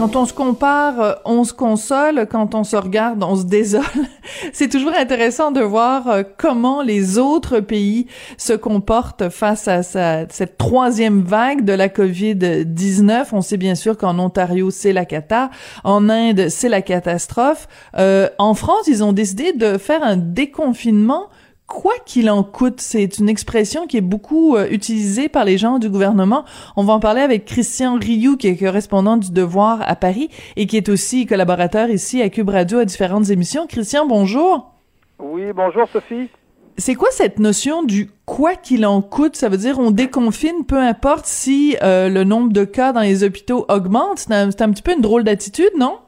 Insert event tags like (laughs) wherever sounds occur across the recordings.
Quand on se compare, euh, on se console. Quand on se regarde, on se désole. (laughs) C'est toujours intéressant de voir euh, comment les autres pays se comportent face à cette troisième vague de la COVID-19. On sait bien sûr qu'en Ontario, c'est la cata. En Inde, c'est la catastrophe. Euh, en France, ils ont décidé de faire un déconfinement quoi qu'il en coûte. C'est une expression qui est beaucoup euh, utilisée par les gens du gouvernement. On va en parler avec Christian Rioux, qui est correspondant du Devoir à Paris et qui est aussi collaborateur ici à Cube Radio à différentes émissions. Christian, bonjour. Oui, bonjour Sophie. C'est quoi cette notion du quoi qu'il en coûte? Ça veut dire on déconfine, peu importe si euh, le nombre de cas dans les hôpitaux augmente. C'est un, un petit peu une drôle d'attitude, non?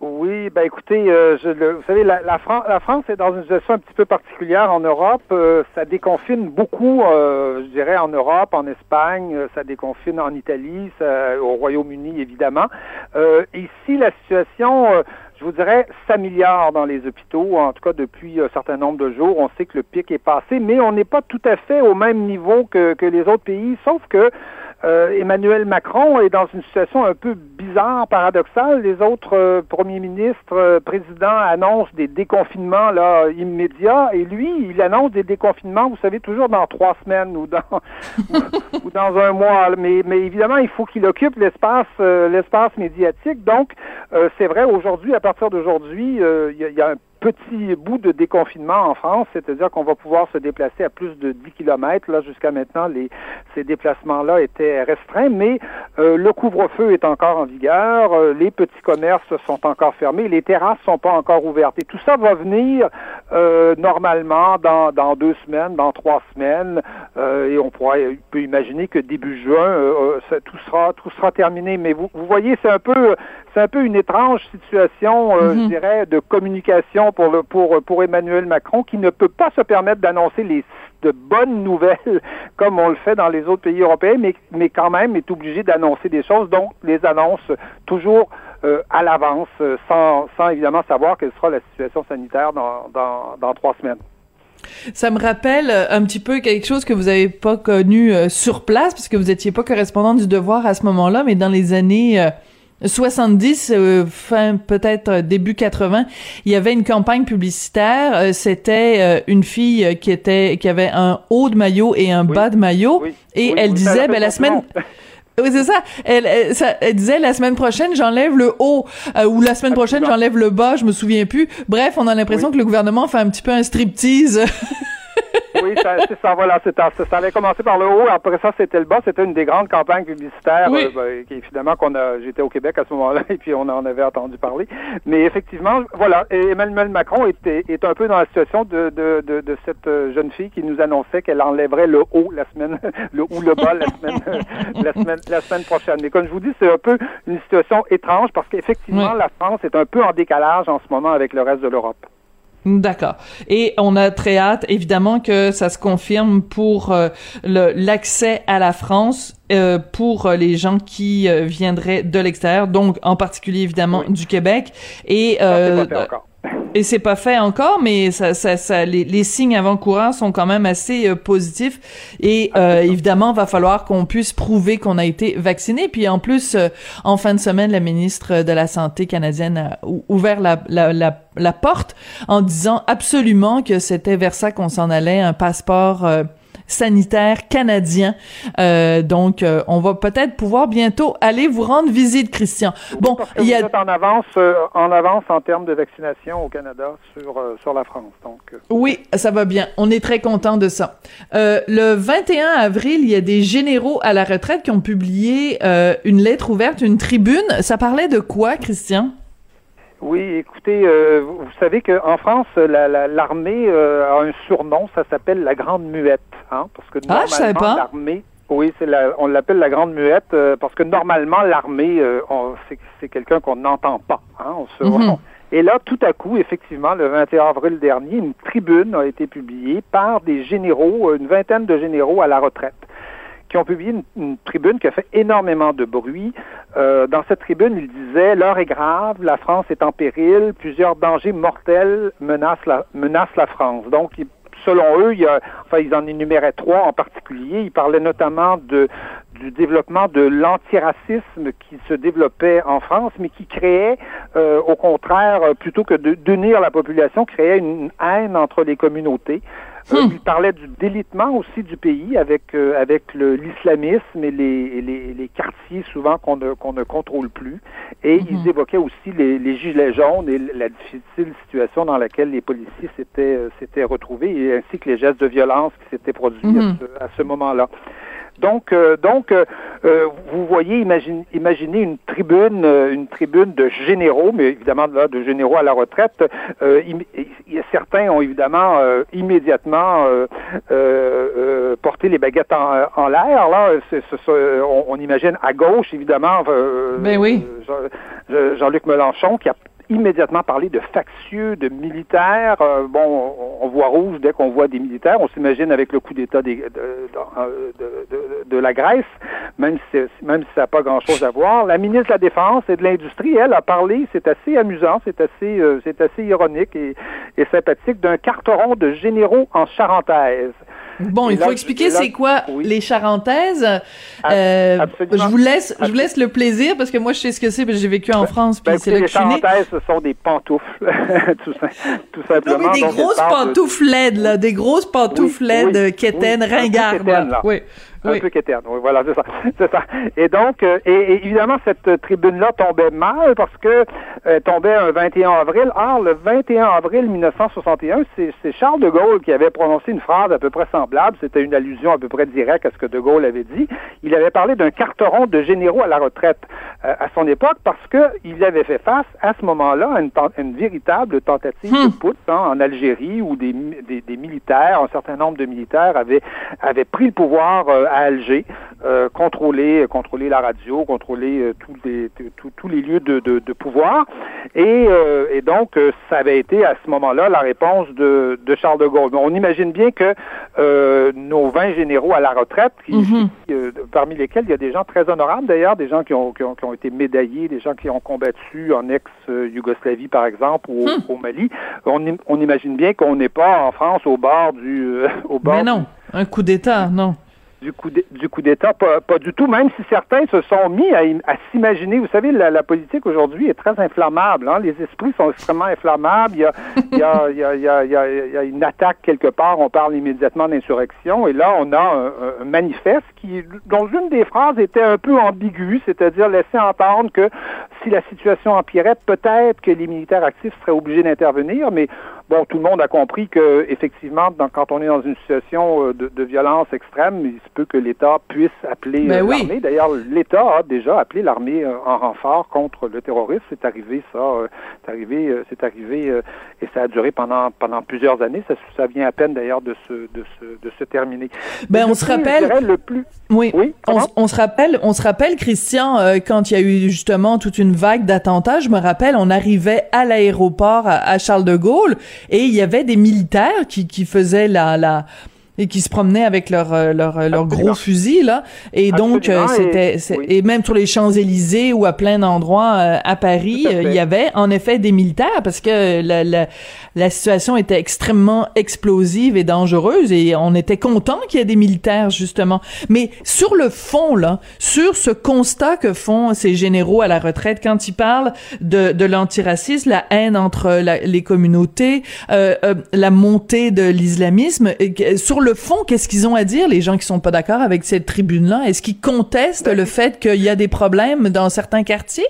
Oui, ben écoutez, euh, je, vous savez, la, la, la, France est dans une situation un petit peu particulière en Europe. Euh, ça déconfine beaucoup, euh, je dirais, en Europe, en Espagne, ça déconfine en Italie, au Royaume-Uni, évidemment. ici, la situation, je vous dirais, s'améliore dans les hôpitaux, en tout cas depuis un certain nombre de jours. On sait que le pic est passé, mais on n'est pas tout à fait au même niveau que, que les autres pays, sauf que euh, Emmanuel Macron est dans une situation un peu bizarre, paradoxale. Les autres euh, premiers ministres, euh, présidents annoncent des déconfinements là immédiats, et lui, il annonce des déconfinements, vous savez, toujours dans trois semaines ou dans (laughs) ou, dans un mois. Mais, mais évidemment, il faut qu'il occupe l'espace l'espace médiatique. Donc, c'est vrai aujourd'hui, à partir d'aujourd'hui, il y, a un petit bout de déconfinement en France, c'est-à-dire qu'on va pouvoir se déplacer à plus de 10 km. Là, jusqu'à maintenant, les, ces déplacements-là étaient restreints, mais euh, le couvre-feu est encore en vigueur, euh, les petits commerces sont encore fermés, les terrasses sont pas encore ouvertes. Et tout ça va venir euh, normalement dans, dans deux semaines, dans trois semaines, et on pourrait peut imaginer que début juin, tout sera tout sera terminé. Mais vous, vous voyez, c'est un peu c'est un peu une étrange situation, je mhm. dirais, de communication pour, Emmanuel Macron qui ne peut pas se permettre d'annoncer les de bonnes nouvelles (laughs) comme on le fait dans les autres pays européens, mais, mais quand même est obligé d'annoncer des choses, donc les annonce toujours euh, à l'avance, euh, sans, sans évidemment savoir quelle sera la situation sanitaire dans, dans, trois semaines. Ça me rappelle euh, un petit peu quelque chose que vous avez pas connu sur place, parce que vous étiez pas correspondant du devoir à ce moment-là, mais dans les années 70, euh, fin peut-être euh, début 80, il y avait une campagne publicitaire. Euh, c'était une fille qui était qui avait un haut de maillot et un bas de maillot, et elle disait, ben la semaine. (laughs) Oui, c'est ça. Elle, elle, disait la semaine prochaine, j'enlève le haut, ou la semaine prochaine, j'enlève le bas, je me souviens plus. Bref, on a l'impression que le gouvernement fait un petit peu un striptease (laughs) oui, c'est ça, voilà, ça, ça avait commencé par le haut, après ça, c'était le bas, c'était une des grandes campagnes publicitaires, euh, ben, qui, évidemment, qu'on a, j'étais au Québec à ce moment-là, (laughs) et puis on en avait entendu parler. Mais effectivement, voilà, Emmanuel Macron est, est un peu dans la situation de, de, de, de cette euh, jeune fille qui nous annonçait qu'elle enlèverait le haut la semaine, (laughs) le ou le bas la semaine, (laughs) la semaine, la semaine prochaine. Mais comme je vous dis, c'est un peu une situation étrange parce qu'effectivement, la France est un peu en décalage en ce moment avec le reste de l'Europe. D'accord. Et on a très hâte, évidemment, que ça se confirme pour euh, l'accès à la France euh, pour les gens qui euh, viendraient de l'extérieur, donc en particulier évidemment du Québec. Et et c'est pas fait encore, mais ça, ça, ça les, les, signes avant-coureurs sont quand même assez euh, positifs. Et euh, évidemment, va falloir qu'on puisse prouver qu'on a été vacciné. Puis en plus, euh, en fin de semaine, la ministre de la Santé canadienne a ouvert la, la, la, la porte en disant absolument que c'était vers ça qu'on s'en allait, un passeport sanitaire canadien. Euh, donc, euh, on va peut-être pouvoir bientôt aller vous rendre visite, Christian. Bon, il y a... Vous en avance, euh, en avance en termes de vaccination au Canada sur sur la France. Donc. Oui, ça va bien. On est très content de ça. le 21 avril, il y a des généraux à la retraite qui ont publié une lettre ouverte, une tribune. Ça parlait de quoi, Christian? Oui, écoutez, euh, vous savez qu'en France, l'armée euh, a un surnom, ça s'appelle la Grande Muette, hein, parce que ah, normalement l'armée, oui, c'est on l'appelle la Grande Muette euh, parce que normalement l'armée, c'est quelqu'un qu'on n'entend pas, hein, on se, mhm. Et là, tout à coup, effectivement, le 21 avril dernier, une tribune a été publiée par des généraux, une vingtaine de généraux à la retraite qui ont publié une, tribune qui a fait énormément de bruit. Euh, dans cette tribune, ils disaient l'heure est grave, la France est en péril, plusieurs dangers mortels menacent la, France. Donc, selon eux, enfin, ils en énuméraient trois en particulier. Ils parlaient notamment du développement de l'antiracisme qui se développait en France, mais qui créait, euh, au contraire, plutôt que d'unir la population, créait une haine entre les communautés. Euh, hmm. il parlait du délitement aussi du pays avec euh, avec l'islamisme et les, les, les, quartiers souvent qu'on ne qu'on ne contrôle plus. Et ils hmm. évoquaient aussi les, les gilets jaunes et la difficile situation dans laquelle les policiers s'étaient s'étaient retrouvés, ainsi que les gestes de violence qui s'étaient produits à hmm. ce, à ce moment-là. Donc, euh, donc, euh, euh, vous voyez, imaginez, imaginez une tribune, une tribune de généraux, mais évidemment là, de généraux à la retraite. certains ont évidemment immédiatement porté les baguettes en, l'air. Là, on, on, imagine à gauche, évidemment. ben oui. Jean-Luc Mélenchon qui a immédiatement parler de factieux, de militaires. Euh, bon, on, voit rouge dès qu'on voit des militaires. On s'imagine avec le coup d'État de, de, la Grèce, même si, même si ça n'a pas grand-chose à voir. La ministre de la Défense et de l'Industrie, elle, a parlé, c'est assez amusant, c'est assez, euh, c'est assez ironique et, et sympathique, d'un carteron de généraux en charentaise. Bon, il faut expliquer c'est quoi les charentaises. Euh, je vous laisse, je vous laisse le plaisir parce que moi je sais ce que c'est, parce que j'ai vécu en ben, France puis ben, c'est là que Les charentaises, ce sont des pantoufles, (laughs) tout, tout, simplement. Non, mais des grosses pantoufles laides là, des grosses pantoufles laides, oui, quétaines, ringardes. Oui un peu qu'éterne. Oui, voilà, c'est ça. (laughs) c'est ça. Et donc, euh, et, évidemment, cette tribune-là tombait mal parce que euh, tombait un 21 avril. Or, le 21 avril 1961, c'est, Charles de Gaulle qui avait prononcé une phrase à peu près semblable. C'était une allusion à peu près directe à ce que de Gaulle avait dit. Il avait parlé d'un carteron de généraux à la retraite euh, à son époque parce qu'il avait fait face à ce moment-là à une, véritable tentative de hmm. putsch hein, en Algérie où des, des, militaires, un certain nombre de militaires avaient, avaient pris le pouvoir à Alger, euh, contrôler, contrôler la radio, contrôler euh, tous les tous les lieux de, de, pouvoir. Et, euh, et, donc, ça avait été à ce moment-là la réponse de, de Charles de Gaulle. On imagine bien que nos 20 généraux à la retraite, mhm. parmi lesquels il y a des gens très honorables d'ailleurs, des gens qui ont, qui ont, qui, ont, été médaillés, des gens qui ont combattu en ex-Yougoslavie par exemple ou au, hmm. Mali, on, on, imagine bien qu'on n'est pas en France au bord du... au bord Mais non, un coup d'État, non du coup d'État, pas, pas, du tout, même si certains se sont mis à, à s'imaginer. Vous savez, la, la politique aujourd'hui est très inflammable. Hein? Les esprits sont extrêmement inflammables. (laughs) Il y, a, il, y a, il, y a, il, y a, il y a une attaque quelque part, on parle immédiatement d'insurrection, et là, on a un, un, manifeste qui, dont une des phrases était un peu ambiguë, c'est-à-dire laisser entendre que si la situation empirait, peut-être que les militaires actifs seraient obligés d'intervenir, mais bon, tout le monde a compris que effectivement, quand on est dans une situation euh, de, de violence extrême, il se peut que l'État puisse appeler ben euh, l'armée. D'ailleurs, l'État a déjà appelé l'armée euh, en renfort contre le terrorisme. C'est arrivé, ça, c'est arrivé, c'est arrivé, et ça a duré pendant pendant plusieurs années. Ça, ça vient à peine d'ailleurs de se de se de se terminer. Ben, on se rappelle. Le plus. Oui. oui on, on, se rappelle, on se rappelle, Christian, quand il y a eu justement toute une vague d'attentats. Je me rappelle, on arrivait à l'aéroport à Charles de Gaulle et il y avait des militaires qui, qui faisaient la, la et qui se promenaient avec leur euh, leur, euh, leur gros fusil là. Et donc euh, c'était et, même sur les Champs-Élysées ou à plein d'endroits à Paris il y avait en effet des militaires parce que la, la, la situation était extrêmement explosive et dangereuse et on était content qu'il y ait des militaires justement. Mais sur le fond là sur ce constat que font ces généraux à la retraite quand ils parlent de de l'antiracisme la haine entre les communautés euh, la montée de l'islamisme sur le le fond, qu'est-ce qu'ils ont à dire, les gens qui sont pas d'accord avec cette tribune-là? Est-ce qu'ils contestent le fait qu'il y a des problèmes dans certains quartiers?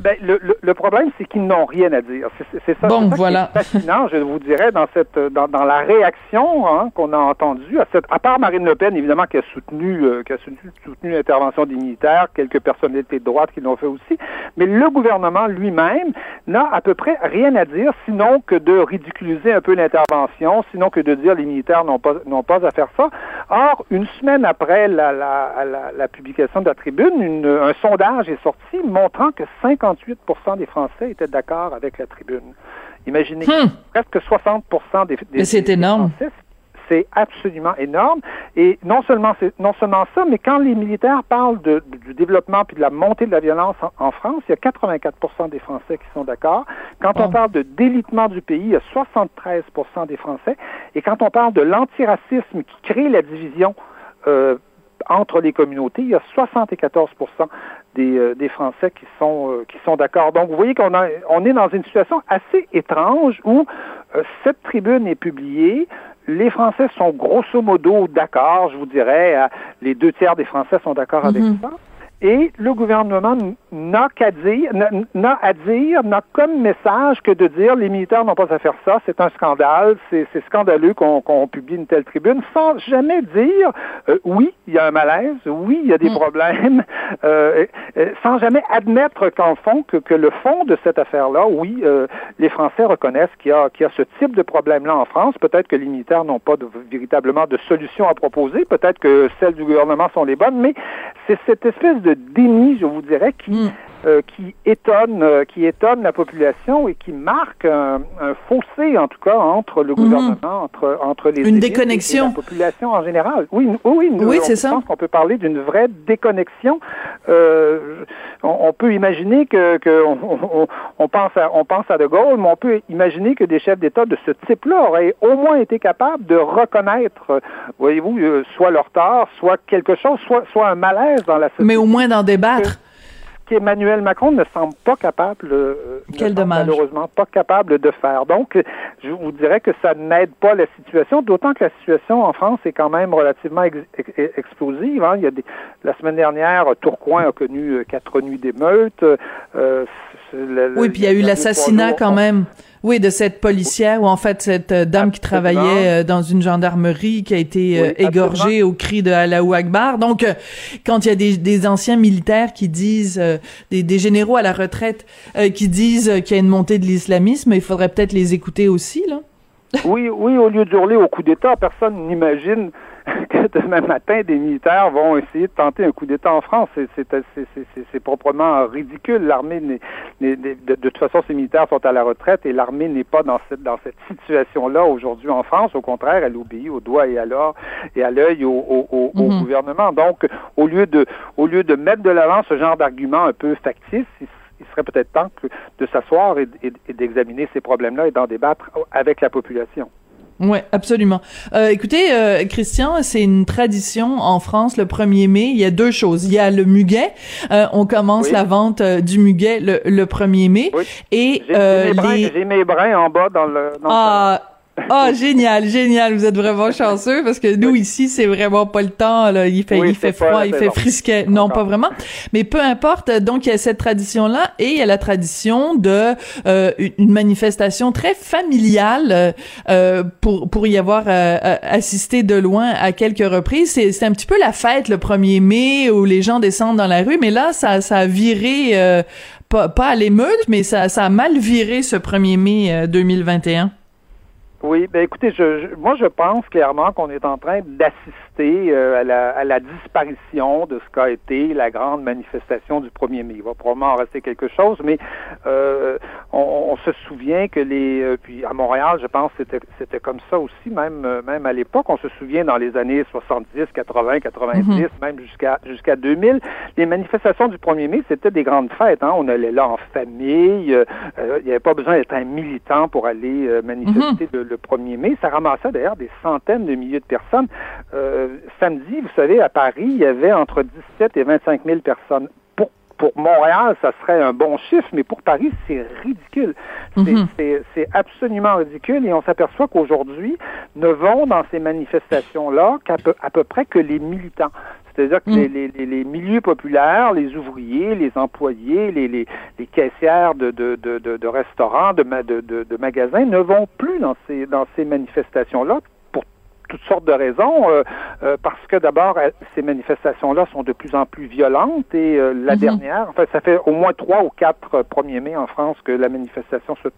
Ben, le, le, problème, c'est qu'ils n'ont rien à dire. C'est ça, bon, voilà. fascinant, je vous dirais, dans cette dans, dans la réaction hein, qu'on a entendue, à, cette, à part Marine Le Pen, évidemment, qui a soutenu euh, qui a soutenu, l'intervention des militaires, quelques personnalités de droite qui l'ont fait aussi, mais le gouvernement lui-même n'a à peu près rien à dire, sinon que de ridiculiser un peu l'intervention, sinon que de dire les militaires n'ont pas n'ont pas à faire ça. Or, une semaine après la, la, la, la publication de la tribune, une, un sondage est sorti montrant que 50 58 des Français étaient d'accord avec la tribune. Imaginez, hmm. presque 60 des, des, c'est énorme. c'est absolument énorme. Et non seulement, non seulement ça, mais quand les militaires parlent de, du développement puis de la montée de la violence en, France, il y a 84% des Français qui sont d'accord. Quand on parle de délitement du pays, il y a 73% des Français. Et quand on parle de l'antiracisme qui crée la division euh, entre les communautés, il y a 74 des, euh, des Français qui sont euh, qui sont d'accord. Donc vous voyez qu'on on est dans une situation assez étrange où euh, cette tribune est publiée, les Français sont grosso modo d'accord, je vous dirais, les deux tiers des Français sont d'accord avec mm-hmm. ça. Et le gouvernement n'a qu'à dire, n'a à dire, n'a comme message que de dire les militaires n'ont pas à faire ça, c'est un scandale, c'est scandaleux qu'on publie une telle tribune, sans jamais dire euh, oui, il y a un malaise, oui, il y a des mm. problèmes, (laughs) euh, sans jamais admettre qu'en fond, que, que, le fond de cette affaire-là, oui, euh, les Français reconnaissent qu'il y, a, qu'il y a ce type de problème-là en France. Peut-être que les militaires n'ont pas de, véritablement de solution à proposer, peut-être que celles du gouvernement sont les bonnes, mais c'est cette espèce de déni, je vous dirais, qui. Euh, qui étonne, euh, qui étonne la population et qui marque un, fossé, en tout cas, entre le hmm. gouvernement, entre, entre les une déconnexion. Et la population en général. Oui, oui, oui, c'est ça. Je pense qu'on peut parler d'une vraie déconnexion. Euh, on, peut imaginer que, que on, on, pense à, on pense à De Gaulle, mais on peut imaginer que des chefs d'État de ce type-là auraient au moins été capables de reconnaître, voyez-vous, soit leur tort, soit quelque chose, soit, soit un malaise dans la société. Mais au moins d'en débattre qu'Emmanuel Macron ne semble pas capable, euh, malheureusement pas capable de faire. Donc, je vous dirais que ça n'aide pas la situation, d'autant que la situation en France est quand même relativement explosive. Hein. Il y a des, la semaine dernière, Tourcoing a connu euh, quatre nuits d'émeutes. Euh, oui, puis il y a eu l'assassinat quand même. Oui, de cette policière ou en fait cette euh, dame qui travaillait euh, dans une gendarmerie qui a été euh, égorgée au cri de Allahu Akbar. Donc, quand il y a des, des anciens militaires qui disent, des, des, généraux à la retraite qui disent qu'il y a une montée de l'islamisme, il faudrait peut-être les écouter aussi, là. oui, oui, au lieu d'hurler au coup d'État, personne n'imagine (laughs) que demain matin, des militaires vont essayer de tenter un coup d'État en France. C'est proprement ridicule. L'armée, de, de, toute façon, ces militaires sont à la retraite et l'armée n'est pas dans cette, dans cette situation-là aujourd'hui en France. Au contraire, elle obéit au doigt et à l'œil et à l'œil au, au, au, mm-hmm. gouvernement. Donc, au lieu de, au lieu de mettre de l'avant ce genre d'argument un peu factice, il serait peut-être temps de s'asseoir et d'examiner ces problèmes-là et d'en débattre avec la population. Oui, absolument. Euh, écoutez, euh, Christian, c'est une tradition en France le 1er mai. Il y a deux choses. Il y a le muguet. Euh, on commence la vente euh, du muguet le, le 1er mai. Oui. Et j'ai mes, brins en bas dans le. Dans ah, Ah, génial, génial. Vous êtes vraiment chanceux parce que nous, ici, c'est vraiment pas le temps. Là. Il fait, il fait froid, il fait frisquet. Non, pas vraiment. Mais peu importe. Donc, il y a cette tradition-là et il y a la tradition de euh, une manifestation très familiale euh, pour, pour y avoir euh, assisté de loin à quelques reprises. C'est, c'est un petit peu la fête le 1er mai où les gens descendent dans la rue. Mais là, ça, ça a viré, pas, pas à l'émeute, mais ça, ça a mal viré ce 1er mai 2021. Oui, ben écoutez, je, moi je pense clairement qu'on est en train d'assister euh, à, la, à, la, disparition de ce qu'a été la grande manifestation du 1er mai. Il va probablement en rester quelque chose, mais euh, on, se souvient que les... Euh, puis à Montréal, je pense que c'était comme ça aussi, même, même à l'époque. On se souvient dans les années 70, 80, 90, même jusqu'à jusqu'à 2000. Les manifestations du 1er mai, c'était des grandes fêtes. Hein. On allait là en famille. il n'y avait pas besoin d'être un militant pour aller manifester mhm. le, 1er mai. Ça ramassait d'ailleurs des centaines de milliers de personnes. Euh, samedi, vous savez, à Paris, il y avait entre 17 et 25 000 personnes. Pour, pour Montréal, ça serait un bon chiffre, mais pour Paris, c'est ridicule. Mhm. C'est absolument ridicule et on s'aperçoit qu'aujourd'hui, ne vont dans ces manifestations-là qu'à peu, à peu près que les militants. C'est-à-dire que mhm. les, les, les, milieux populaires, les ouvriers, les employés, les, les, les caissières de, de, de, de, restaurants, de, de, de, magasins ne vont plus dans ces, dans ces manifestations-là toutes sortes de raisons, euh, euh, parce que d'abord, ces manifestations-là sont de plus en plus violentes et euh, la mhm. dernière, en fait, ça fait au moins trois ou quatre 1er mai en France que la manifestation se,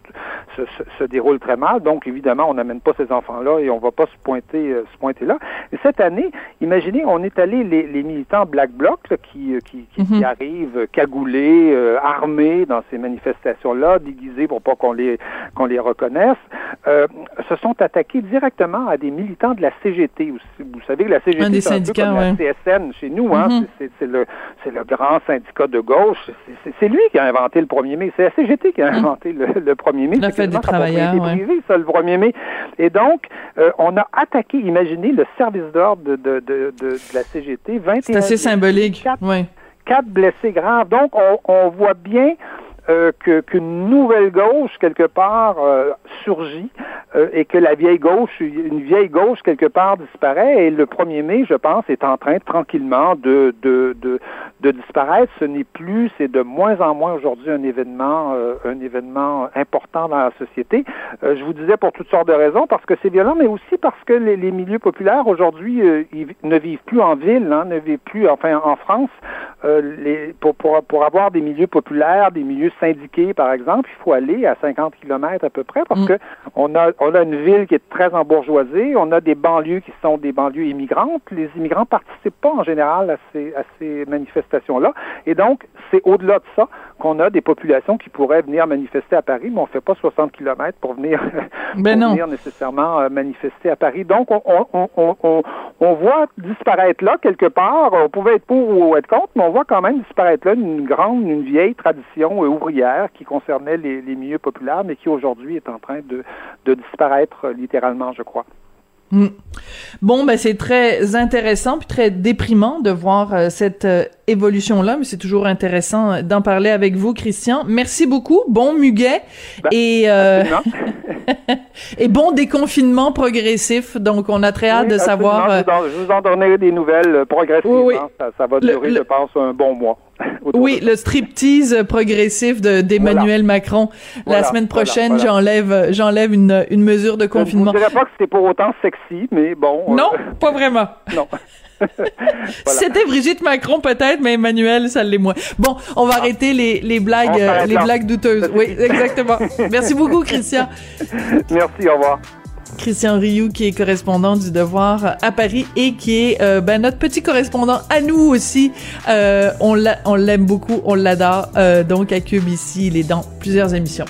se, se, déroule très mal. Donc, évidemment, on n'amène pas ces enfants-là et on va pas se pointer, se pointer là. Et cette année, imaginez, on est allé les, les militants Black Bloc qui, qui, qui, qui, mhm. arrivent cagoulés, armés dans ces manifestations-là, déguisés pour pas qu'on les qu'on les reconnaisse, se sont attaqués directement à des militants de la CGT. Vous savez que la CGT, un des syndicats, un peu comme la CSN chez nous. Hein? Mm-hmm. C'est le, le grand syndicat de gauche. C'est lui qui a inventé le 1er mai. C'est la CGT qui a mm. inventé le, 1er mai. La fête des travailleurs, oui. ça, le 1er mai. Et donc, euh, on a attaqué, imaginez, le service d'ordre de, de, de, de, la CGT. C'est assez symbolique. Quatre, blessés graves. Donc, on, on voit bien euh, qu'une nouvelle gauche, quelque part, euh, surgit euh, et que la vieille gauche, une vieille gauche, quelque part, disparaît. Et le 1er mai, je pense, est en train tranquillement de, de, de, de disparaître. Ce n'est plus, c'est de moins en moins aujourd'hui un événement, un événement important dans la société. je vous disais pour toutes sortes de raisons, parce que c'est violent, mais aussi parce que les, les milieux populaires aujourd'hui ils ne vivent plus en ville, hein, ne vivent plus, enfin en France, les, pour, pour, pour avoir des milieux populaires, des milieux syndiqués, par exemple, il faut aller à 50 km à peu près parce mm. que on a, on a une ville qui est très embourgeoisée, on a des banlieues qui sont des banlieues immigrantes. Les immigrants participent pas en général à ces, à ces manifestations-là. Et donc, c'est au-delà de ça qu'on a des populations qui pourraient venir manifester à Paris, mais on fait pas 60 km pour venir, (laughs) ben pour venir nécessairement euh, manifester à Paris. Donc, on, on, on, on, voit disparaître là quelque part, on pouvait être pour ou être contre, mais on voit quand même disparaître là une grande, une vieille tradition euh, ouvrière qui concernait les, les milieux populaires, mais qui aujourd'hui est en train de, de disparaître euh, littéralement, je crois. Hmm. Bon, ben c'est très intéressant puis très déprimant de voir euh, cette euh, évolution-là, mais c'est toujours intéressant d'en parler avec vous, Christian. Merci beaucoup. Bon muguet ben, et (laughs) et bon déconfinement progressif. Donc, on a très hâte de savoir. Je vous, en, donnerai des nouvelles progressivement. Oui, Ça, va durer, je pense, un bon mois. Oui, le striptease progressif d'Emmanuel Macron. La semaine prochaine, j'enlève j'enlève une, une mesure de confinement. Je ne dirais pas que c'était pour autant sexy, mais bon. Euh, non, pas vraiment. (laughs) non. (laughs) C'était Brigitte Macron peut-être, mais Emmanuel, ça l'est moins. Bon, on va ah. arrêter les, les blagues, les blagues douteuses. Oui, exactement. (laughs) Merci beaucoup, Christian. Merci, au revoir. Christian Rioux, qui est correspondant du Devoir à Paris et qui est euh, ben, notre petit correspondant à nous aussi. Euh, on l'aime beaucoup, on l'adore. Euh, donc à Cube ici, il est dans plusieurs émissions.